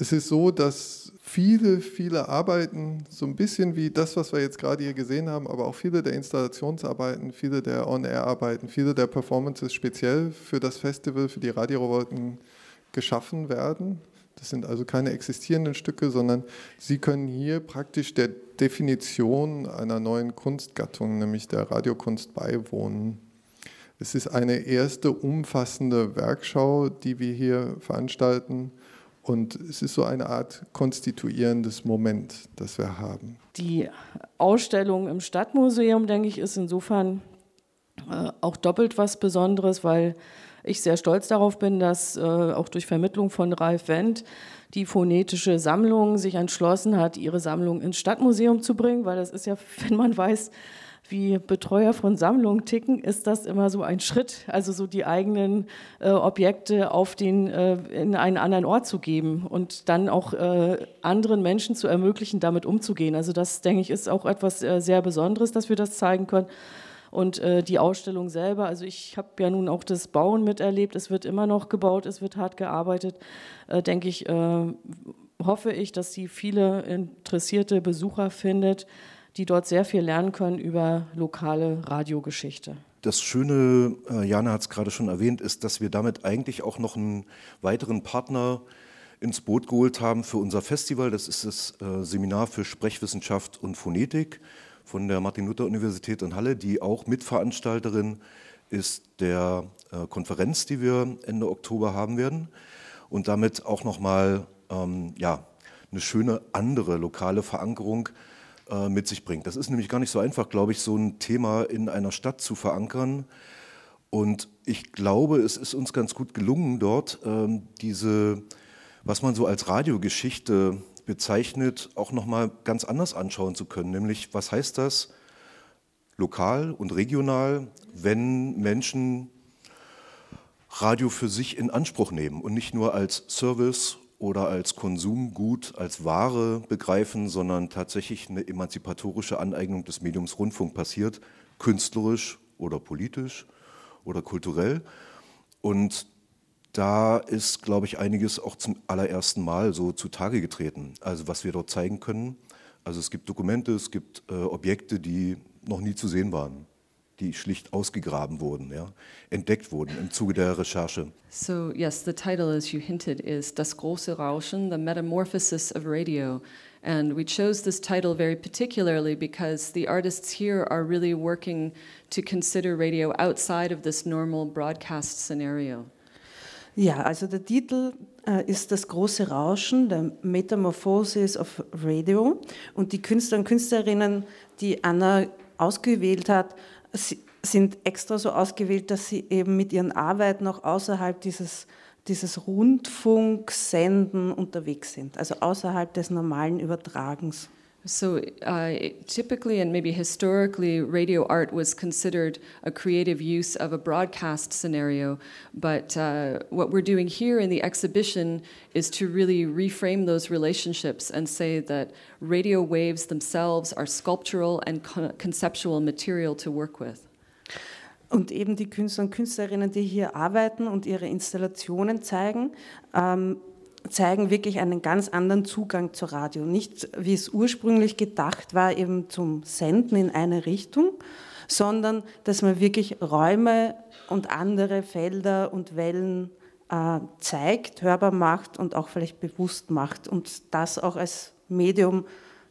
Es ist so, dass viele, viele Arbeiten, so ein bisschen wie das, was wir jetzt gerade hier gesehen haben, aber auch viele der Installationsarbeiten, viele der On-Air-Arbeiten, viele der Performances speziell für das Festival, für die Radiorevolten geschaffen werden. Das sind also keine existierenden Stücke, sondern sie können hier praktisch der Definition einer neuen Kunstgattung, nämlich der Radiokunst, beiwohnen. Es ist eine erste umfassende Werkschau, die wir hier veranstalten. Und es ist so eine Art konstituierendes Moment, das wir haben. Die Ausstellung im Stadtmuseum, denke ich, ist insofern äh, auch doppelt was Besonderes, weil ich sehr stolz darauf bin, dass äh, auch durch Vermittlung von Ralf Wendt die phonetische Sammlung sich entschlossen hat, ihre Sammlung ins Stadtmuseum zu bringen, weil das ist ja, wenn man weiß, wie Betreuer von Sammlungen ticken, ist das immer so ein Schritt, also so die eigenen äh, Objekte auf den, äh, in einen anderen Ort zu geben und dann auch äh, anderen Menschen zu ermöglichen, damit umzugehen. Also das, denke ich, ist auch etwas äh, sehr Besonderes, dass wir das zeigen können. Und äh, die Ausstellung selber, also ich habe ja nun auch das Bauen miterlebt, es wird immer noch gebaut, es wird hart gearbeitet, äh, denke ich, hoffe ich, dass sie viele interessierte Besucher findet, die dort sehr viel lernen können über lokale Radiogeschichte. Das Schöne, äh, Jana hat es gerade schon erwähnt, ist, dass wir damit eigentlich auch noch einen weiteren Partner ins Boot geholt haben für unser Festival. Das ist das äh, Seminar für Sprechwissenschaft und Phonetik von der Martin-Luther-Universität in Halle, die auch Mitveranstalterin ist der äh, Konferenz, die wir Ende Oktober haben werden und damit auch nochmal ähm, ja, eine schöne andere lokale Verankerung äh, mit sich bringt. Das ist nämlich gar nicht so einfach, glaube ich, so ein Thema in einer Stadt zu verankern. Und ich glaube, es ist uns ganz gut gelungen, dort ähm, diese, was man so als Radiogeschichte bezeichnet, auch nochmal ganz anders anschauen zu können. Nämlich, was heißt das lokal und regional, wenn Menschen Radio für sich in Anspruch nehmen und nicht nur als Service oder als Konsumgut, als Ware begreifen, sondern tatsächlich eine emanzipatorische Aneignung des Mediums Rundfunk passiert, künstlerisch oder politisch oder kulturell. Und da ist, glaube ich, einiges auch zum allerersten Mal so zutage getreten. Also was wir dort zeigen können. Also es gibt Dokumente, es gibt äh, Objekte, die noch nie zu sehen waren, die schlicht ausgegraben wurden, ja, entdeckt wurden im Zuge der Recherche. So yes, the title, as you hinted, is Das große Rauschen: The Metamorphosis of Radio. And we chose this title very particularly because the artists here are really working to consider radio outside of this normal broadcast scenario. Ja, also der Titel äh, ist Das große Rauschen, der Metamorphosis of Radio. Und die Künstler und Künstlerinnen, die Anna ausgewählt hat, sind extra so ausgewählt, dass sie eben mit ihren Arbeiten auch außerhalb dieses, dieses Rundfunksenden unterwegs sind, also außerhalb des normalen Übertragens. So, uh, typically and maybe historically, radio art was considered a creative use of a broadcast scenario. But uh, what we're doing here in the exhibition is to really reframe those relationships and say that radio waves themselves are sculptural and conceptual material to work with. Und eben die Künstler und Künstlerinnen, die hier arbeiten und ihre Installationen zeigen, ähm, zeigen wirklich einen ganz anderen Zugang zu Radio. Nicht, wie es ursprünglich gedacht war, eben zum Senden in eine Richtung, sondern dass man wirklich Räume und andere Felder und Wellen äh, zeigt, hörbar macht und auch vielleicht bewusst macht und das auch als Medium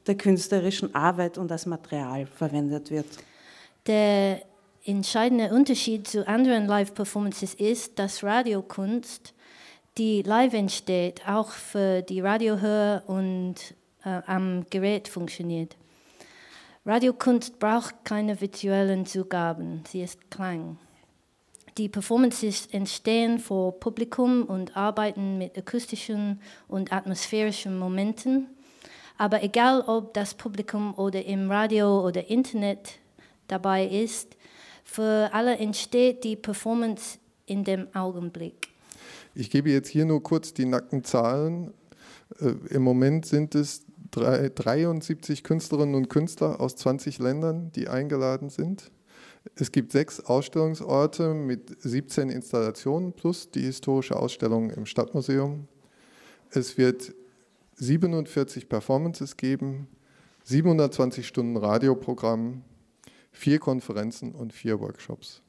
der künstlerischen Arbeit und als Material verwendet wird. Der entscheidende Unterschied zu anderen Live-Performances ist, dass Radiokunst die live entsteht, auch für die Radiohörer und äh, am Gerät funktioniert. Radiokunst braucht keine visuellen Zugaben, sie ist Klang. Die Performances entstehen vor Publikum und arbeiten mit akustischen und atmosphärischen Momenten. Aber egal, ob das Publikum oder im Radio oder Internet dabei ist, für alle entsteht die Performance in dem Augenblick. Ich gebe jetzt hier nur kurz die nackten Zahlen. Äh, Im Moment sind es 73 Künstlerinnen und Künstler aus 20 Ländern, die eingeladen sind. Es gibt sechs Ausstellungsorte mit 17 Installationen plus die historische Ausstellung im Stadtmuseum. Es wird 47 Performances geben, 720 Stunden Radioprogramm, vier Konferenzen und vier Workshops.